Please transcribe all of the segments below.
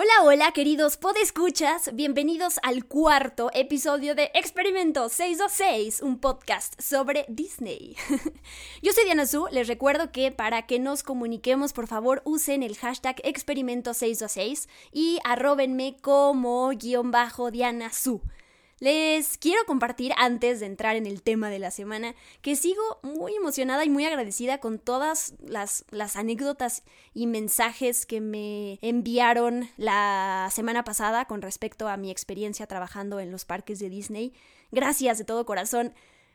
Hola, hola, queridos podescuchas. Bienvenidos al cuarto episodio de Experimento 626, un podcast sobre Disney. Yo soy Diana Su. Les recuerdo que para que nos comuniquemos, por favor, usen el hashtag Experimento 626 y arrobenme como guion bajo Diana Su. Les quiero compartir antes de entrar en el tema de la semana que sigo muy emocionada y muy agradecida con todas las, las, anécdotas y mensajes que me enviaron la semana pasada con respecto a mi experiencia trabajando en los parques de Disney. Gracias de todo corazón.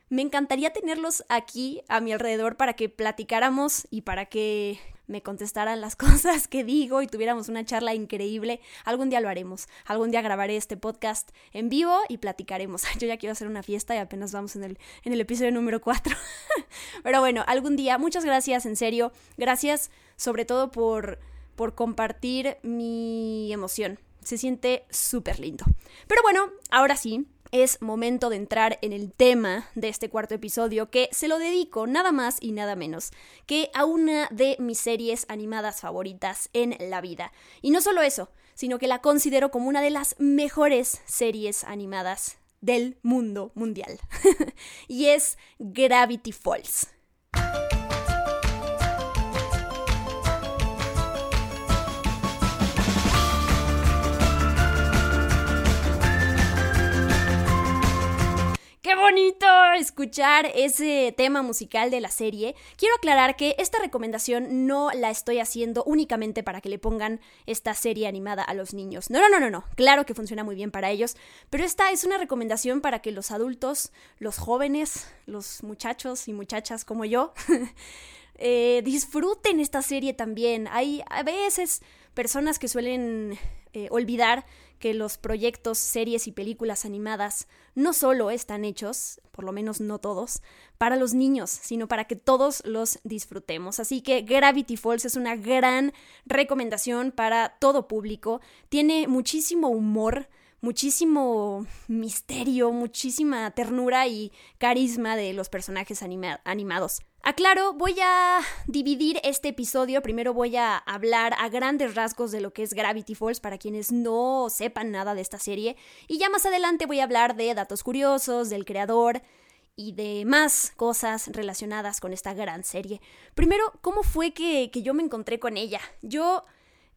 Me encantaría tenerlos aquí a mi alrededor para que platicáramos y para que me contestaran las cosas que digo y tuviéramos una charla increíble. Algún día lo haremos. Algún día grabaré este podcast en vivo y platicaremos. Yo ya quiero hacer una fiesta y apenas vamos en el, en el episodio número 4. Pero bueno, algún día. Muchas gracias, en serio. Gracias sobre todo por, por compartir mi emoción. Se siente súper lindo. Pero bueno, ahora sí, es momento de entrar en el tema de este cuarto episodio que se lo dedico nada más y nada menos que a una de mis series animadas favoritas en la vida. Y no solo eso, sino que la considero como una de las mejores series animadas del mundo mundial. y es Gravity Falls. Bonito escuchar ese tema musical de la serie! Quiero aclarar que esta recomendación no la estoy haciendo únicamente para que le pongan esta serie animada a los niños. No, no, no, no, no. Claro que funciona muy bien para ellos, pero esta es una recomendación para que los adultos, los jóvenes, los muchachos y muchachas como yo, eh, disfruten esta serie también. Hay a veces personas que suelen eh, olvidar que los proyectos, series y películas animadas no solo están hechos, por lo menos no todos, para los niños, sino para que todos los disfrutemos. Así que Gravity Falls es una gran recomendación para todo público. Tiene muchísimo humor, muchísimo misterio, muchísima ternura y carisma de los personajes animados. Aclaro, voy a dividir este episodio. Primero voy a hablar a grandes rasgos de lo que es Gravity Falls para quienes no sepan nada de esta serie. Y ya más adelante voy a hablar de datos curiosos, del creador y de más cosas relacionadas con esta gran serie. Primero, ¿cómo fue que, que yo me encontré con ella? Yo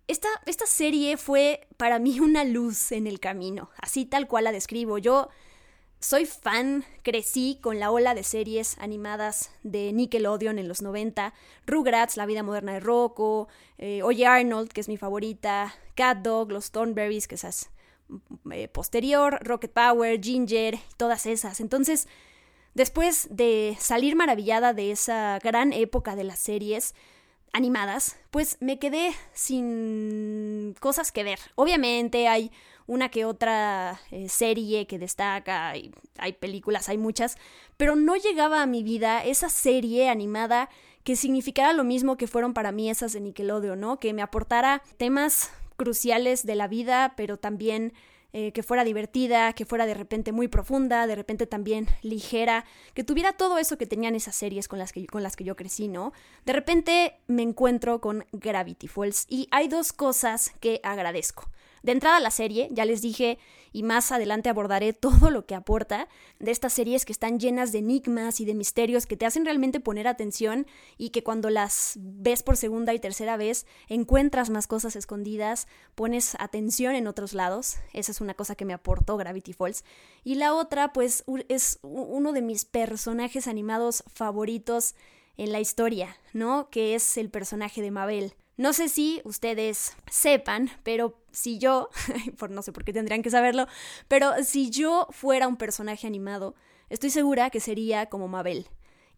esta, esta serie fue para mí una luz en el camino, así tal cual la describo. Yo soy fan, crecí con la ola de series animadas de Nickelodeon en los 90, Rugrats, La vida moderna de Rocco, eh, Oye Arnold, que es mi favorita, Cat Dog, Los Thornberries, que es eh, posterior, Rocket Power, Ginger, todas esas. Entonces, después de salir maravillada de esa gran época de las series, animadas, pues me quedé sin cosas que ver. Obviamente hay una que otra eh, serie que destaca, hay, películas, hay muchas, pero no llegaba a mi vida esa serie animada que significara lo mismo que fueron para mí esas de Nickelodeon, ¿no? Que me aportara temas cruciales de la vida, pero también eh, que fuera divertida, que fuera de repente muy profunda, de repente también ligera, que tuviera todo eso que tenían esas series con las que, con las que yo crecí, ¿no? De repente me encuentro con Gravity Falls y hay dos cosas que agradezco. De entrada la serie, ya les dije, y más adelante abordaré todo lo que aporta de estas series que están llenas de enigmas y de misterios que te hacen realmente poner atención y que cuando las ves por segunda y tercera vez encuentras más cosas escondidas, pones atención en otros lados. Esa es una cosa que me aportó Gravity Falls. Y la otra, pues, es uno de mis personajes animados favoritos en la historia, ¿no? Que es el personaje de Mabel. No sé si ustedes sepan, pero si yo, por no sé por qué tendrían que saberlo, pero si yo fuera un personaje animado, estoy segura que sería como Mabel.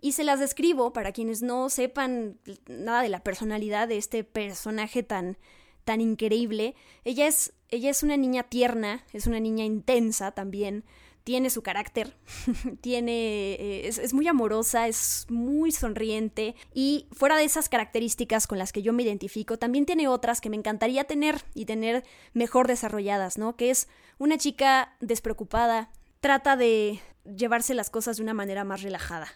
Y se las describo para quienes no sepan nada de la personalidad de este personaje tan, tan increíble. Ella es, ella es una niña tierna, es una niña intensa también, tiene su carácter, tiene, eh, es, muy amorosa, es muy sonriente y fuera de esas características con las que yo me identifico, también tiene otras que me encantaría tener y tener mejor desarrolladas, ¿no? Que es una chica despreocupada, trata de llevarse las cosas de una manera más relajada.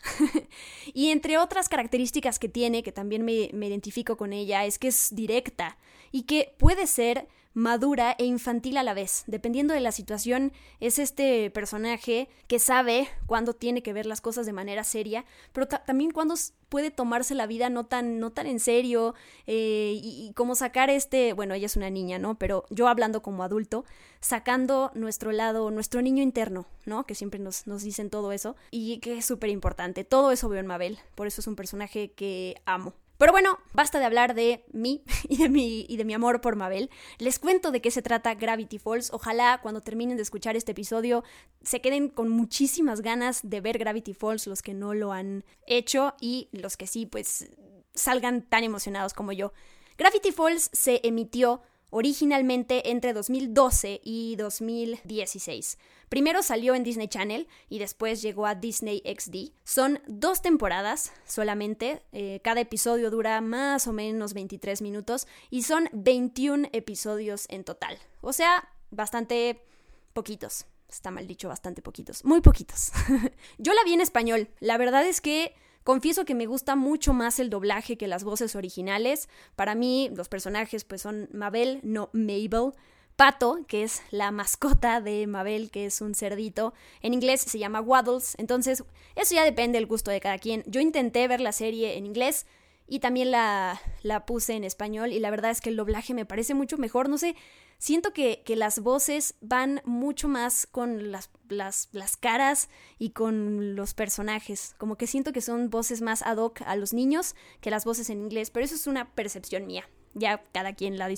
y entre otras características que tiene, que también me, me identifico con ella, es que es directa y que puede ser madura e infantil a la vez. Dependiendo de la situación, es este personaje que sabe cuándo tiene que ver las cosas de manera seria, pero también cuándo puede tomarse la vida no tan, no tan en serio eh, y, como sacar este, bueno, ella es una niña, ¿no? Pero yo hablando como adulto, sacando nuestro lado, nuestro niño interno, ¿no? Que siempre nos, nos dicen todo eso y que es súper importante. Todo eso veo en Mabel, por eso es un personaje que amo. Pero bueno, basta de hablar de mí y de mi, y de mi amor por Mabel. Les cuento de qué se trata Gravity Falls. Ojalá cuando terminen de escuchar este episodio se queden con muchísimas ganas de ver Gravity Falls, los que no lo han hecho y los que sí, pues salgan tan emocionados como yo. Gravity Falls se emitió originalmente entre 2012 y 2016. Primero salió en Disney Channel y después llegó a Disney XD. Son dos temporadas solamente, eh, cada episodio dura más o menos 23 minutos y son 21 episodios en total. O sea, bastante poquitos. Está mal dicho, bastante poquitos. Muy poquitos. Yo la vi en español. La verdad es que Confieso que me gusta mucho más el doblaje que las voces originales. Para mí, los personajes pues son Mabel, no Mabel. Pato, que es la mascota de Mabel, que es un cerdito. En inglés se llama Waddles. Entonces, eso ya depende del gusto de cada quien. Yo intenté ver la serie en inglés y también la, la puse en español y la verdad es que el doblaje me parece mucho mejor. No sé, siento que, las voces van mucho más con las, las, las, caras y con los personajes. Como que siento que son voces más ad hoc a los niños que las voces en inglés, pero eso es una percepción mía. Ya cada quien la,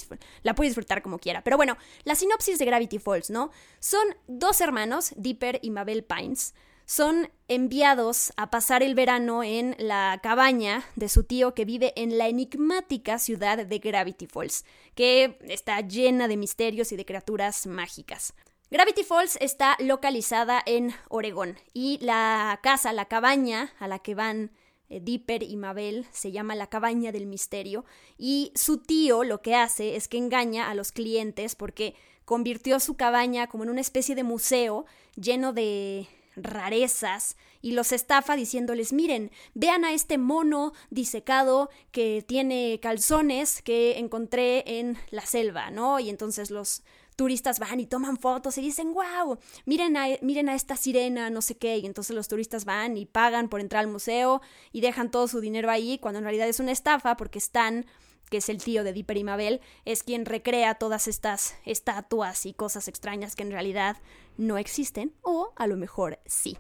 la puede disfrutar como quiera. Pero bueno, la sinopsis de Gravity Falls, ¿no? Son dos hermanos, Dipper y Mabel Pines son enviados a pasar el verano en la cabaña de su tío que vive en la enigmática ciudad de Gravity Falls, que está llena de misterios y de criaturas mágicas. Gravity Falls está localizada en Oregón y la casa, la cabaña a la que van eh, Dipper y Mabel se llama la cabaña del misterio y su tío lo que hace es que engaña a los clientes porque convirtió su cabaña como en una especie de museo lleno de rarezas y los estafa diciéndoles, miren, vean a este mono disecado que tiene calzones que encontré en la selva, ¿no? Y entonces los turistas van y toman fotos y dicen, wow, miren a, miren a esta sirena, no sé qué, y entonces los turistas van y pagan por entrar al museo y dejan todo su dinero ahí, cuando en realidad es una estafa porque están que es el tío de Dipper y Mabel, es quien recrea todas estas estatuas y cosas extrañas que en realidad no existen, o a lo mejor sí.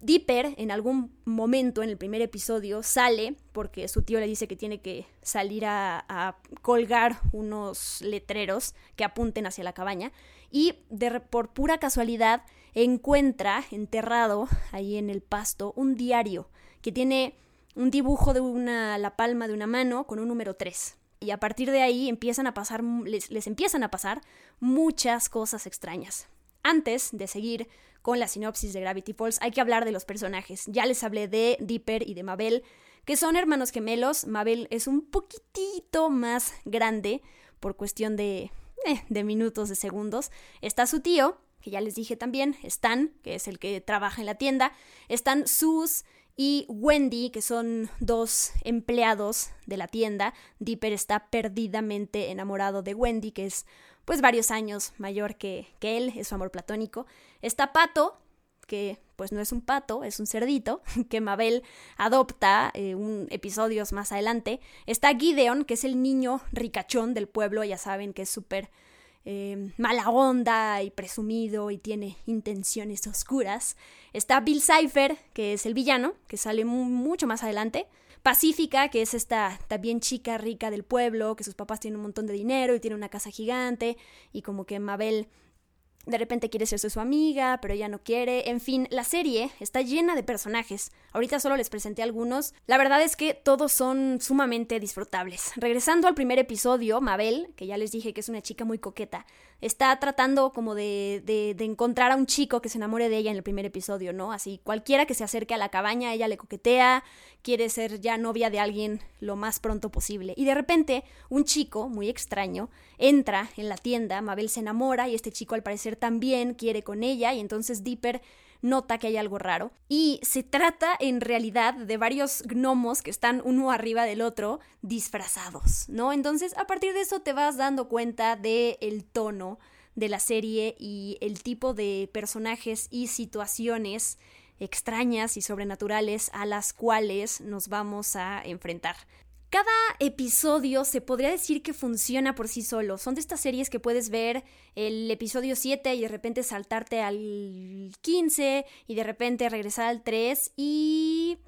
Dipper en algún momento en el primer episodio sale porque su tío le dice que tiene que salir a, colgar unos letreros que apunten hacia la cabaña y de, por pura casualidad encuentra enterrado ahí en el pasto un diario que tiene un dibujo de una, la palma de una mano con un número 3. Y a partir de ahí empiezan a pasar, les, empiezan a pasar muchas cosas extrañas. Antes de seguir con la sinopsis de Gravity Falls, hay que hablar de los personajes. Ya les hablé de Dipper y de Mabel, que son hermanos gemelos. Mabel es un poquitito más grande por cuestión de, eh, de minutos, de segundos. Está su tío, que ya les dije también, Stan, que es el que trabaja en la tienda. Están sus y Wendy, que son dos empleados de la tienda. Dipper está perdidamente enamorado de Wendy, que es pues varios años mayor que, que él, es su amor platónico. Está Pato, que pues no es un pato, es un cerdito, que Mabel adopta eh, un, episodios más adelante. Está Gideon, que es el niño ricachón del pueblo, ya saben que es súper Em, mala onda y presumido y tiene intenciones oscuras. Está Bill Cipher, que es el villano, que sale mucho más adelante. Pacífica, que es esta también chica rica del pueblo, que sus papás tienen un montón de dinero y tiene una casa gigante, y como que Mabel de repente quiere ser su amiga, pero ella no quiere. En fin, la serie está llena de personajes. Ahorita solo les presenté algunos. La verdad es que todos son sumamente disfrutables. Regresando al primer episodio, Mabel, que ya les dije que es una chica muy coqueta, está tratando como de, de, de encontrar a un chico que se enamore de ella en el primer episodio, ¿no? Así, cualquiera que se acerque a la cabaña, ella le coquetea, quiere ser ya novia de alguien lo más pronto posible. Y de repente, un chico, muy extraño, entra en la tienda, Mabel se enamora y este chico al parecer también quiere con ella y entonces Dipper nota que hay algo raro. Y se trata en realidad de varios gnomos que están uno arriba del otro disfrazados, ¿no? Entonces a partir de eso te vas dando cuenta del el tono de la serie y el tipo de personajes y situaciones extrañas y sobrenaturales a las cuales nos vamos a enfrentar. Cada episodio se podría decir que funciona por sí solo. Son de estas series que puedes ver el episodio 7 y de repente saltarte al 15 y de repente regresar al 3 y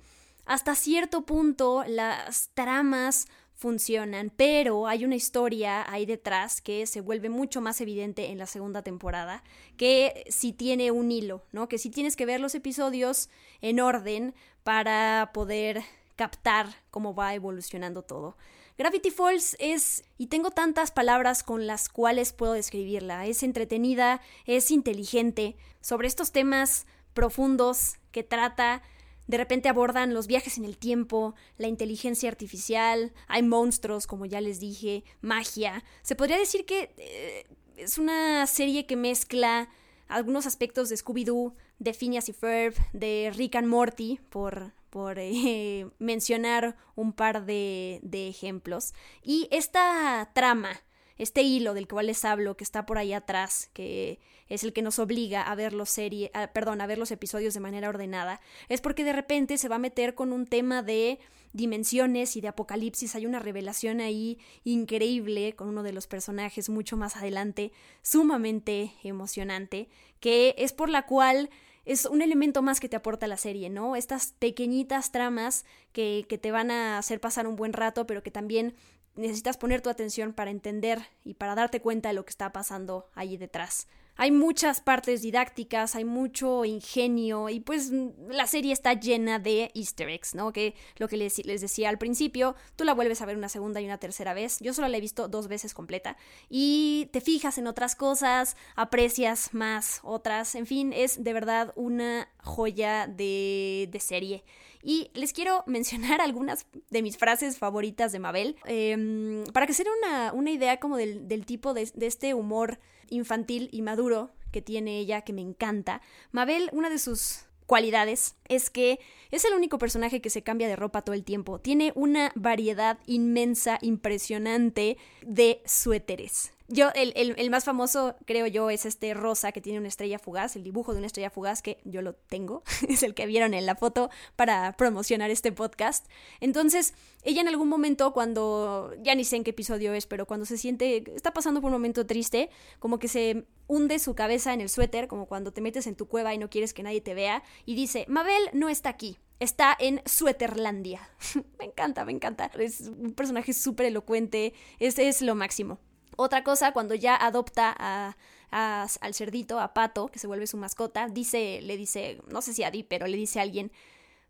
hasta cierto punto las tramas funcionan, pero hay una historia ahí detrás que se vuelve mucho más evidente en la segunda temporada, que si tiene un hilo, ¿no? Que si tienes que ver los episodios en orden para poder captar cómo va evolucionando todo. Gravity Falls es, y tengo tantas palabras con las cuales puedo describirla, es entretenida, es inteligente, sobre estos temas profundos que trata, de repente abordan los viajes en el tiempo, la inteligencia artificial, hay monstruos, como ya les dije, magia. Se podría decir que eh, es una serie que mezcla algunos aspectos de Scooby-Doo, de Phineas y Ferb, de Rick and Morty, por por eh, mencionar un par de, ejemplos. Y esta trama, este hilo del cual les hablo, que está por ahí atrás, que es el que nos obliga a ver los serie, perdón, a ver los episodios de manera ordenada, es porque de repente se va a meter con un tema de dimensiones y de apocalipsis. Hay una revelación ahí increíble con uno de los personajes mucho más adelante, sumamente emocionante, que es por la cual es un elemento más que te aporta la serie, ¿no? Estas pequeñitas tramas que, que te van a hacer pasar un buen rato, pero que también necesitas poner tu atención para entender y para darte cuenta de lo que está pasando allí detrás. Hay muchas partes didácticas, hay mucho ingenio y pues la serie está llena de easter eggs, ¿no? Que lo que les, decía al principio, tú la vuelves a ver una segunda y una tercera vez. Yo solo la he visto dos veces completa y te fijas en otras cosas, aprecias más otras, en fin, es de verdad una joya de, de serie. Y les quiero mencionar algunas de mis frases favoritas de Mabel, eh, para que se den una, una, idea como del, del tipo de, de este humor infantil y maduro que tiene ella, que me encanta. Mabel, una de sus cualidades es que es el único personaje que se cambia de ropa todo el tiempo. Tiene una variedad inmensa, impresionante de suéteres. Yo, el, el, el, más famoso, creo yo, es este rosa que tiene una estrella fugaz, el dibujo de una estrella fugaz que yo lo tengo, es el que vieron en la foto para promocionar este podcast. Entonces, ella en algún momento, cuando, ya ni sé en qué episodio es, pero cuando se siente, está pasando por un momento triste, como que se hunde su cabeza en el suéter, como cuando te metes en tu cueva y no quieres que nadie te vea, y dice, Mabel no está aquí, está en Suéterlandia. me encanta, me encanta. Es un personaje súper elocuente, es, es lo máximo. Otra cosa, cuando ya adopta a, a, al cerdito, a Pato, que se vuelve su mascota, dice, le dice, no sé si a Di, pero le dice a alguien,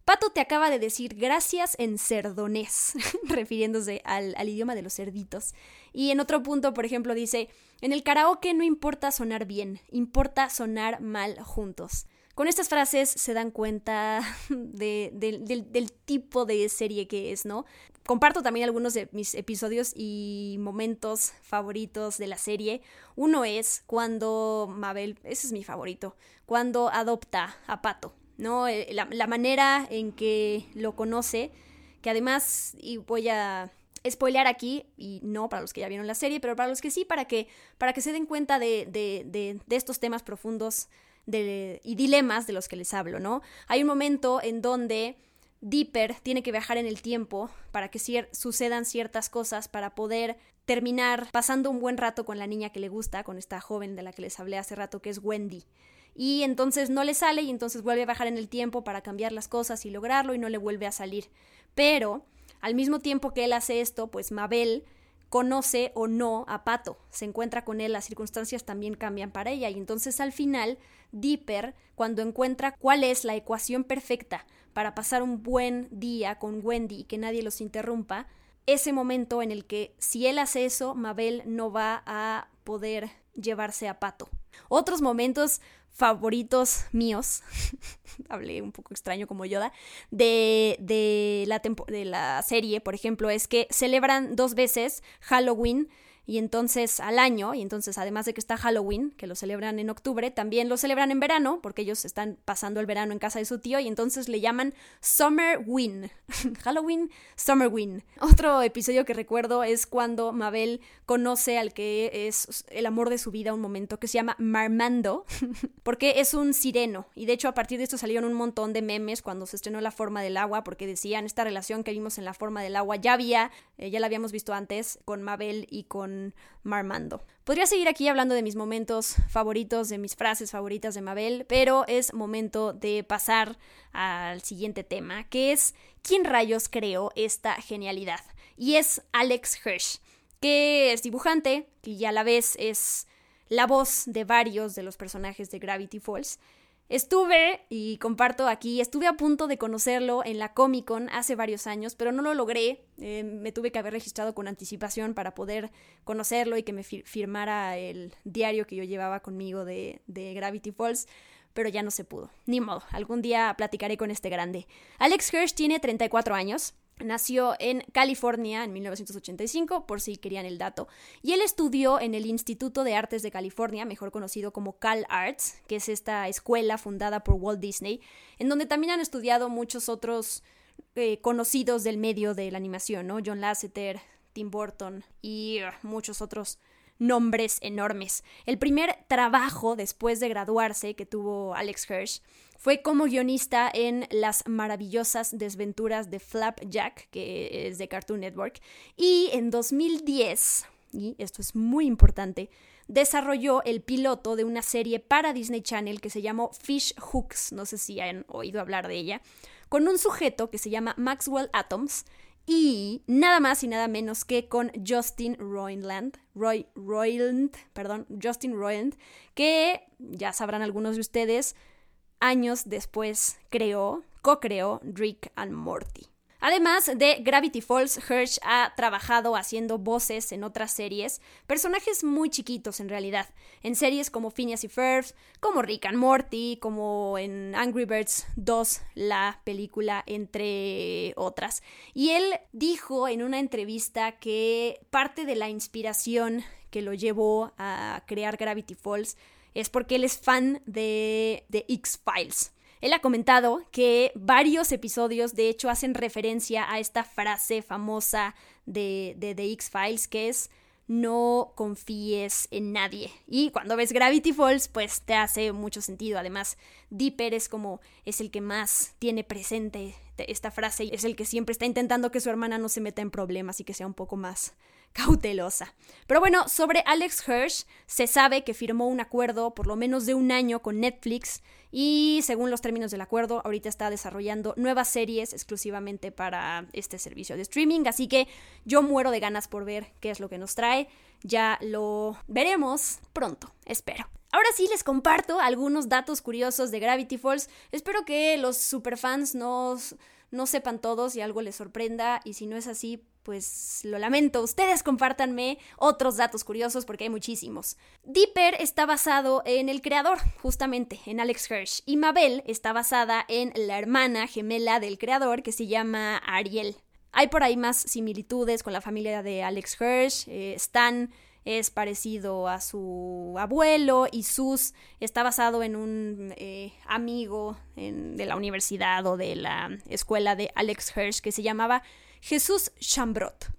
Pato te acaba de decir gracias en cerdonés, refiriéndose al, idioma de los cerditos. Y en otro punto, por ejemplo, dice, en el karaoke no importa sonar bien, importa sonar mal juntos. Con estas frases se dan cuenta de, de, del, del tipo de serie que es, ¿no? Comparto también algunos de mis episodios y momentos favoritos de la serie. Uno es cuando Mabel, ese es mi favorito, cuando adopta a Pato, ¿no? Eh, la, la manera en que lo conoce, que además, y voy a spoilear aquí, y no para los que ya vieron la serie, pero para los que sí, para que, para que se den cuenta de, de, de, de estos temas profundos y dilemas de los que les hablo, ¿no? Hay un momento en donde Dipper tiene que viajar en el tiempo para que sucedan ciertas cosas para poder terminar pasando un buen rato con la niña que le gusta, con esta joven de la que les hablé hace rato, que es Wendy. Y entonces no le sale y entonces vuelve a bajar en el tiempo para cambiar las cosas y lograrlo y no le vuelve a salir. Pero al mismo tiempo que él hace esto, pues Mabel conoce o no a Pato, se encuentra con él, las circunstancias también cambian para ella y entonces al final Dipper, cuando encuentra cuál es la ecuación perfecta para pasar un buen día con Wendy y que nadie los interrumpa, ese momento en el que si él hace eso, Mabel no va a poder llevarse a Pato. Otros momentos favoritos míos, hablé un poco extraño como Yoda, de, de, la de la serie, por ejemplo, es que celebran dos veces Halloween y entonces al año, y entonces además de que está Halloween, que lo celebran en octubre, también lo celebran en verano, porque ellos están pasando el verano en casa de su tío, y entonces le llaman Summer Win. Halloween, Summer Win. Otro episodio que recuerdo es cuando Mabel conoce al que es el amor de su vida un momento, que se llama Marmando, porque es un sireno, y de hecho a partir de esto salieron un montón de memes cuando se estrenó La Forma del Agua, porque decían, esta relación que vimos en La Forma del Agua ya había, eh, ya la habíamos visto antes con Mabel y con Marmando. Podría seguir aquí hablando de mis momentos favoritos, de mis frases favoritas de Mabel, pero es momento de pasar al siguiente tema, que es ¿quién rayos creó esta genialidad? Y es Alex Hirsch, que es dibujante, que ya a la vez es la voz de varios de los personajes de Gravity Falls Estuve, y comparto aquí, estuve a punto de conocerlo en la Comic Con hace varios años, pero no lo logré. Eh, me tuve que haber registrado con anticipación para poder conocerlo y que me firmara el diario que yo llevaba conmigo de, de Gravity Falls pero ya no se pudo. Ni modo, algún día platicaré con este grande. Alex Hirsch tiene 34 años, Nació en California en 1985, por si querían el dato, y él estudió en el Instituto de Artes de California, mejor conocido como Cal Arts, que es esta escuela fundada por Walt Disney, en donde también han estudiado muchos otros eh, conocidos del medio de la animación, ¿no? John Lasseter, Tim Burton y uh, muchos otros nombres enormes. El primer trabajo después de graduarse que tuvo Alex Hirsch fue como guionista en Las maravillosas desventuras de Flapjack, que es de Cartoon Network, y en 2010, y esto es muy importante, desarrolló el piloto de una serie para Disney Channel que se llamó Fish Hooks, no sé si han oído hablar de ella, con un sujeto que se llama Maxwell Atoms y nada más y nada menos que con Justin Roiland, Roiland, perdón, Justin Roiland, que ya sabrán algunos de ustedes, años después creó, co-creó Rick and Morty. Además de Gravity Falls, Hirsch ha trabajado haciendo voces en otras series, personajes muy chiquitos en realidad, en series como Phineas y Ferb, como Rick and Morty, como en Angry Birds 2, la película, entre otras. Y él dijo en una entrevista que parte de la inspiración que lo llevó a crear Gravity Falls es porque él es fan de, de X-Files. Él ha comentado que varios episodios de hecho hacen referencia a esta frase famosa de, de The X-Files que es no confíes en nadie. Y cuando ves Gravity Falls, pues te hace mucho sentido. Además, Dipper es como es el que más tiene presente esta frase es el que siempre está intentando que su hermana no se meta en problemas y que sea un poco más cautelosa. Pero bueno, sobre Alex Hirsch, se sabe que firmó un acuerdo por lo menos de un año con Netflix y según los términos del acuerdo, ahorita está desarrollando nuevas series exclusivamente para este servicio de streaming, así que yo muero de ganas por ver qué es lo que nos trae. Ya lo veremos pronto, espero. Ahora sí les comparto algunos datos curiosos de Gravity Falls. Espero que los superfans no, no sepan todos y algo les sorprenda y si no es así, pues lo lamento, ustedes compártanme otros datos curiosos porque hay muchísimos. Dipper está basado en el creador, justamente, en Alex Hirsch, y Mabel está basada en la hermana gemela del creador que se llama Ariel. Hay por ahí más similitudes con la familia de Alex Hirsch, eh, Stan es parecido a su abuelo y Sus está basado en un eh, amigo de la universidad o de la escuela de Alex Hirsch que se llamaba Jesús Chambrot.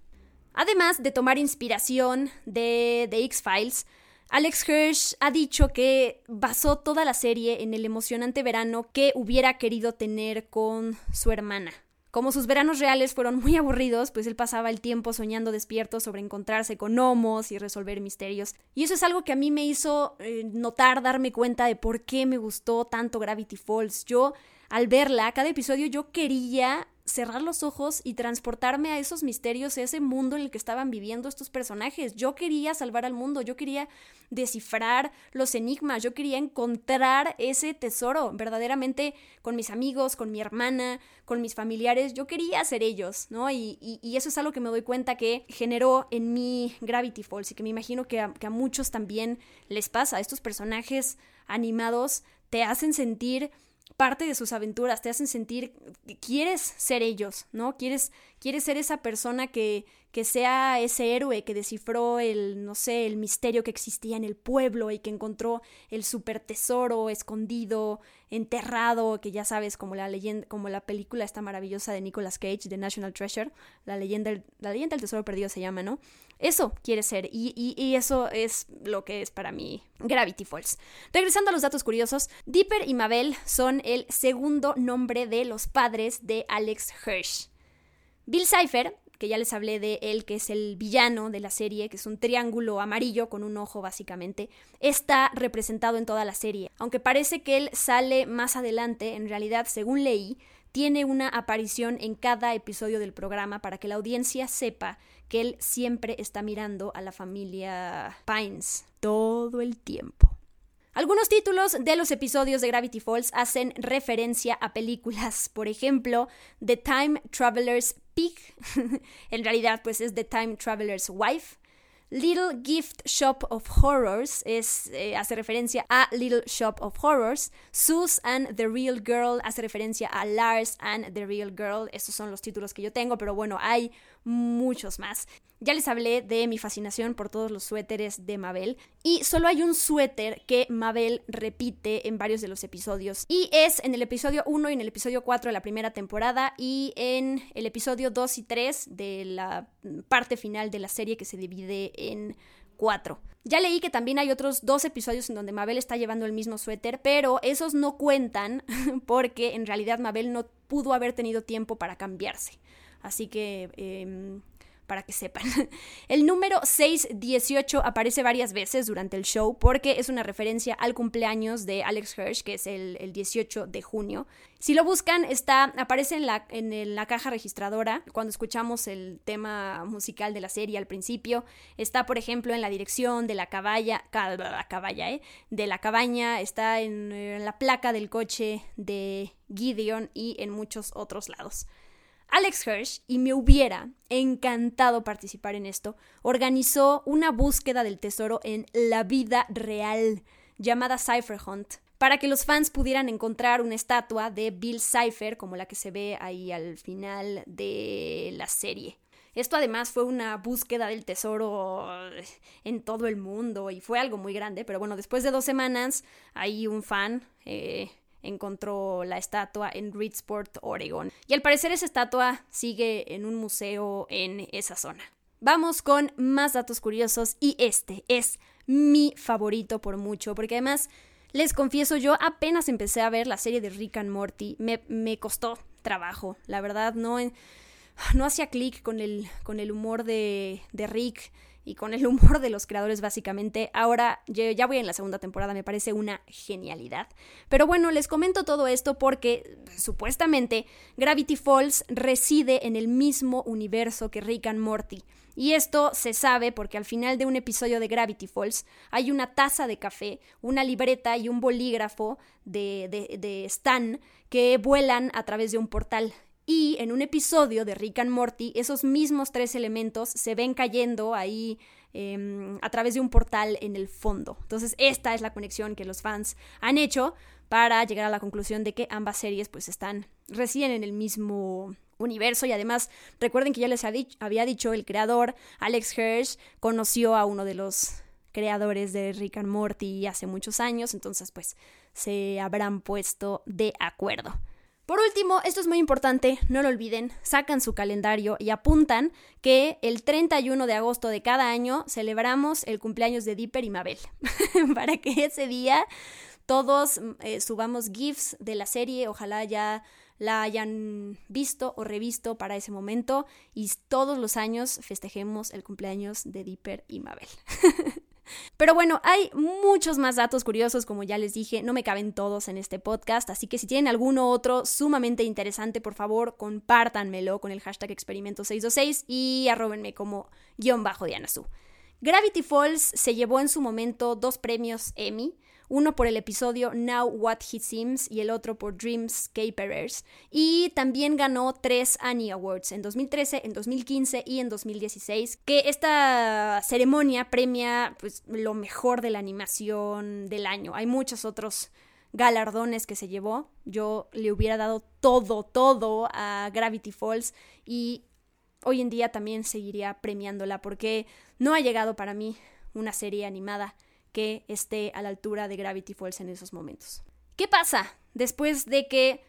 Además de tomar inspiración de The X-Files, Alex Hirsch ha dicho que basó toda la serie en el emocionante verano que hubiera querido tener con su hermana. Como sus veranos reales fueron muy aburridos, pues él pasaba el tiempo soñando despierto sobre encontrarse con gnomos y resolver misterios. Y eso es algo que a mí me hizo eh, notar, darme cuenta de por qué me gustó tanto Gravity Falls. Yo al verla, cada episodio yo quería cerrar los ojos y transportarme a esos misterios, a ese mundo en el que estaban viviendo estos personajes. Yo quería salvar al mundo, yo quería descifrar los enigmas, yo quería encontrar ese tesoro verdaderamente con mis amigos, con mi hermana, con mis familiares, yo quería ser ellos, ¿no? Y, eso es algo que me doy cuenta que generó en mí Gravity Falls y que me imagino que a, que a muchos también les pasa. Estos personajes animados te hacen sentir parte de sus aventuras, te hacen sentir que quieres ser ellos, ¿no? Quieres, quieres ser esa persona que, que sea ese héroe que descifró el, no sé, el misterio que existía en el pueblo y que encontró el super tesoro escondido, enterrado, que ya sabes, como la leyenda, como la película esta maravillosa de Nicolas Cage, de National Treasure, la leyenda, la leyenda del tesoro perdido se llama, ¿no? Eso quiere ser y, y, eso es lo que es para mí Gravity Falls. Regresando a los datos curiosos, Dipper y Mabel son el segundo nombre de los padres de Alex Hirsch. Bill Cipher que ya les hablé de él, que es el villano de la serie, que es un triángulo amarillo con un ojo básicamente, está representado en toda la serie. Aunque parece que él sale más adelante, en realidad, según leí, tiene una aparición en cada episodio del programa para que la audiencia sepa que él siempre está mirando a la familia Pines todo el tiempo. Algunos títulos de los episodios de Gravity Falls hacen referencia a películas, por ejemplo, The Time Traveler's Pig, en realidad pues es The Time Traveler's Wife, Little Gift Shop of Horrors es, eh, hace referencia a Little Shop of Horrors. Sus and the Real Girl hace referencia a Lars and the Real Girl. Estos son los títulos que yo tengo, pero bueno, hay muchos más. Ya les hablé de mi fascinación por todos los suéteres de Mabel y solo hay un suéter que Mabel repite en varios de los episodios y es en el episodio 1 y en el episodio 4 de la primera temporada y en el episodio 2 y 3 de la parte final de la serie que se divide en 4. Ya leí que también hay otros dos episodios en donde Mabel está llevando el mismo suéter, pero esos no cuentan porque en realidad Mabel no pudo haber tenido tiempo para cambiarse. Así que em, para que sepan. El número 618 aparece varias veces durante el show porque es una referencia al cumpleaños de Alex Hirsch, que es el, 18 de junio. Si lo buscan, está, aparece en la, en la caja registradora cuando escuchamos el tema musical de la serie al principio. Está, por ejemplo, en la dirección de la caballa, la caballa, ¿eh? de la cabaña, está en, en la placa del coche de Gideon y en muchos otros lados. Alex Hirsch, y me hubiera encantado participar en esto, organizó una búsqueda del tesoro en la vida real, llamada Cypher Hunt, para que los fans pudieran encontrar una estatua de Bill Cipher, como la que se ve ahí al final de la serie. Esto además fue una búsqueda del tesoro en todo el mundo y fue algo muy grande, pero bueno, después de dos semanas, hay un fan, eh, encontró la estatua en Reedsport, Oregon. Y al parecer esa estatua sigue en un museo en esa zona. Vamos con más datos curiosos y este es mi favorito por mucho, porque además les confieso, yo apenas empecé a ver la serie de Rick and Morty, me, me costó trabajo, la verdad no, no hacía clic con el, con el humor de, de Rick y con el humor de los creadores básicamente. Ahora ya voy en la segunda temporada, me parece una genialidad. Pero bueno, les comento todo esto porque supuestamente Gravity Falls reside en el mismo universo que Rick and Morty. Y esto se sabe porque al final de un episodio de Gravity Falls hay una taza de café, una libreta y un bolígrafo de, de, de Stan que vuelan a través de un portal. Y en un episodio de Rick and Morty, esos mismos tres elementos se ven cayendo ahí em, a través de un portal en el fondo. Entonces, esta es la conexión que los fans han hecho para llegar a la conclusión de que ambas series pues están, residen en el mismo universo y además recuerden que ya les había dicho el creador Alex Hirsch conoció a uno de los creadores de Rick and Morty hace muchos años, entonces pues se habrán puesto de acuerdo. Por último, esto es muy importante, no lo olviden, sacan su calendario y apuntan que el 31 de agosto de cada año celebramos el cumpleaños de Dipper y Mabel, para que ese día todos eh, subamos GIFs de la serie, ojalá ya la hayan visto o revisto para ese momento y todos los años festejemos el cumpleaños de Dipper y Mabel. Pero bueno, hay muchos más datos curiosos, como ya les dije, no me caben todos en este podcast, así que si tienen alguno otro sumamente interesante, por favor, compártanmelo con el hashtag experimento626 y arrobenme como guion bajo Diana Gravity Falls se llevó en su momento dos premios Emmy, uno por el episodio Now What He Seems y el otro por Dreams Caperers. Y también ganó tres Annie Awards en 2013, en 2015 y en 2016, que esta ceremonia premia pues, lo mejor de la animación del año. Hay muchos otros galardones que se llevó. Yo le hubiera dado todo, todo a Gravity Falls y hoy en día también seguiría premiándola porque no ha llegado para mí una serie animada que esté a la altura de Gravity Falls en esos momentos. ¿Qué pasa después de que...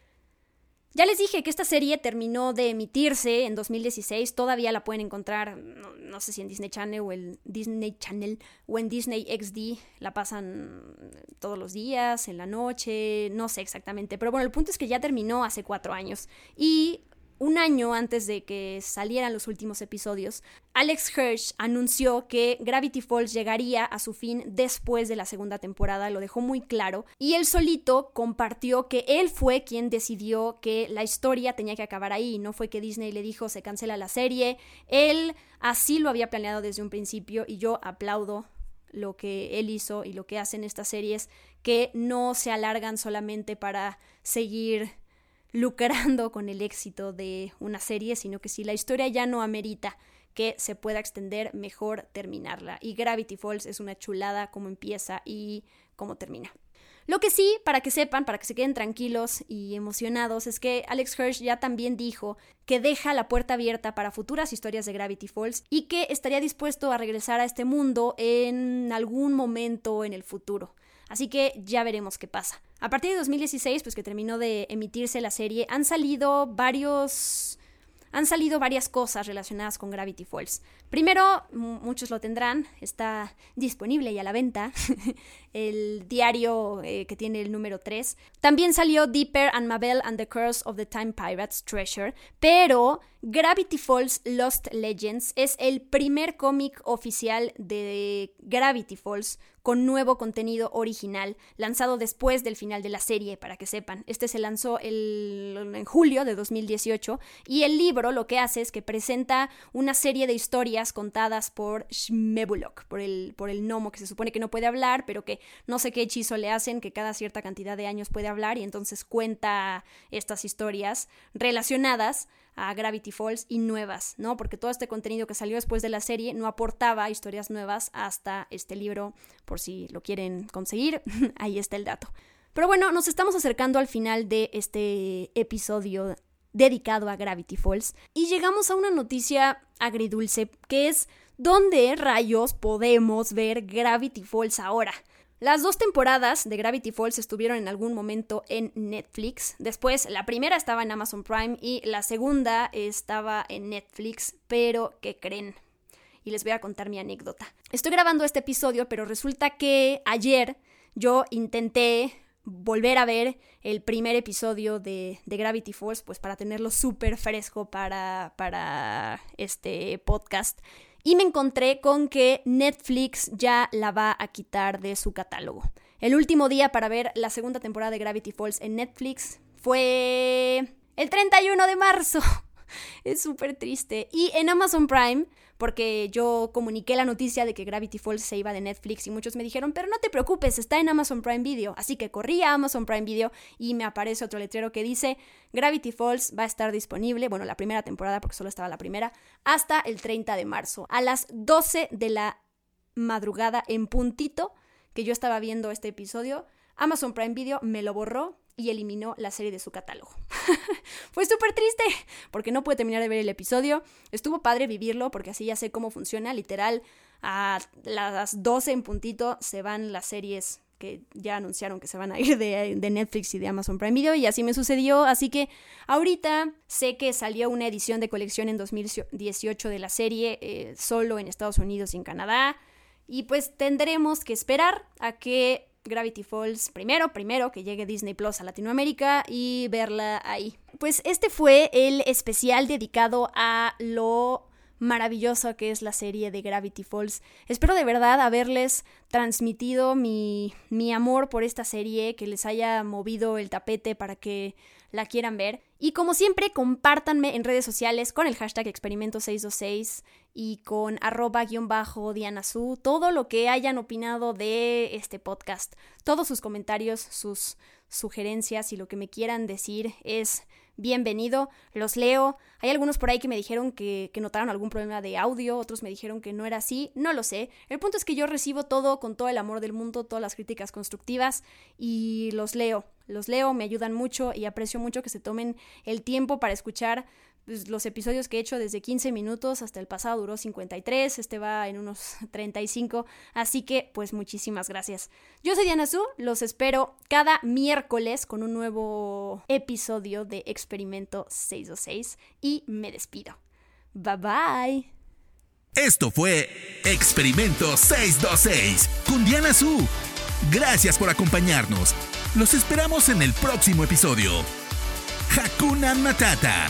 Ya les dije que esta serie terminó de emitirse en 2016, todavía la pueden encontrar, no, sé si en Disney Channel o en Disney Channel o en Disney XD, la pasan todos los días, en la noche, no sé exactamente, pero bueno, el punto es que ya terminó hace cuatro años y un año antes de que salieran los últimos episodios, Alex Hirsch anunció que Gravity Falls llegaría a su fin después de la segunda temporada, lo dejó muy claro, y él solito compartió que él fue quien decidió que la historia tenía que acabar ahí, no fue que Disney le dijo se cancela la serie, él así lo había planeado desde un principio y yo aplaudo lo que él hizo y lo que hacen estas series que no se alargan solamente para seguir lucrando con el éxito de una serie, sino que si la historia ya no amerita que se pueda extender, mejor terminarla. Y Gravity Falls es una chulada como empieza y cómo termina. Lo que sí, para que sepan, para que se queden tranquilos y emocionados, es que Alex Hirsch ya también dijo que deja la puerta abierta para futuras historias de Gravity Falls y que estaría dispuesto a regresar a este mundo en algún momento en el futuro. Así que ya veremos qué pasa. A partir de 2016, pues que terminó de emitirse la serie, han salido varios han salido varias cosas relacionadas con Gravity Falls. Primero, muchos lo tendrán, está disponible y a la venta el diario eh, que tiene el número 3. También salió Deeper and Mabel and the Curse of the Time Pirates Treasure, pero Gravity Falls Lost Legends es el primer cómic oficial de Gravity Falls con nuevo contenido original, lanzado después del final de la serie, para que sepan. Este se lanzó en julio de 2018 y el libro lo que hace es que presenta una serie de historias contadas por Shmebulok, por el, por el gnomo que se supone que no puede hablar, pero que no sé qué hechizo le hacen, que cada cierta cantidad de años puede hablar y entonces cuenta estas historias relacionadas a Gravity Falls y nuevas, ¿no? Porque todo este contenido que salió después de la serie no aportaba historias nuevas hasta este libro, por si lo quieren conseguir, ahí está el dato. Pero bueno, nos estamos acercando al final de este episodio dedicado a Gravity Falls y llegamos a una noticia agridulce que es ¿dónde rayos podemos ver Gravity Falls ahora? Las dos temporadas de Gravity Falls estuvieron en algún momento en Netflix. Después, la primera estaba en Amazon Prime y la segunda estaba en Netflix, pero ¿qué creen? Y les voy a contar mi anécdota. Estoy grabando este episodio, pero resulta que ayer yo intenté volver a ver el primer episodio de, Gravity Falls, pues para tenerlo súper fresco para, para este podcast y me encontré con que Netflix ya la va a quitar de su catálogo. El último día para ver la segunda temporada de Gravity Falls en Netflix fue el 31 de marzo. Es súper triste. Y en Amazon Prime porque yo comuniqué la noticia de que Gravity Falls se iba de Netflix y muchos me dijeron, pero no te preocupes, está en Amazon Prime Video. Así que corrí a Amazon Prime Video y me aparece otro letrero que dice, Gravity Falls va a estar disponible, bueno, la primera temporada porque solo estaba la primera, hasta el 30 de marzo, a las 12 de la madrugada en puntito que yo estaba viendo este episodio. Amazon Prime Video me lo borró y eliminó la serie de su catálogo. Fue súper triste porque no pude terminar de ver el episodio. Estuvo padre vivirlo porque así ya sé cómo funciona. Literal, a las 12 en puntito se van las series que ya anunciaron que se van a ir de, Netflix y de Amazon Prime Video y así me sucedió. Así que ahorita sé que salió una edición de colección en 2018 de la serie eh, solo en Estados Unidos y en Canadá. Y pues tendremos que esperar a que Gravity Falls primero, primero que llegue Disney Plus a Latinoamérica y verla ahí. Pues este fue el especial dedicado a lo maravillosa que es la serie de Gravity Falls. Espero de verdad haberles transmitido mi, mi amor por esta serie, que les haya movido el tapete para que la quieran ver. Y como siempre, compártanme en redes sociales con el hashtag experimento626 y con arroba guion bajo Su, todo lo que hayan opinado de este podcast, todos sus comentarios, sus sugerencias y lo que me quieran decir es bienvenido, los leo. Hay algunos por ahí que me dijeron que, notaron algún problema de audio, otros me dijeron que no era así, no lo sé. El punto es que yo recibo todo con todo el amor del mundo, todas las críticas constructivas y los leo. Los leo, me ayudan mucho y aprecio mucho que se tomen el tiempo para escuchar pues, los episodios que he hecho desde 15 minutos hasta el pasado duró 53, este va en unos 35, así que pues muchísimas gracias. Yo soy Diana Su, los espero cada miércoles con un nuevo episodio de Experimento 626 y me despido. Bye bye. Esto fue Experimento 626 con Diana Su. Gracias por acompañarnos. Los esperamos en el próximo episodio. Hakuna Matata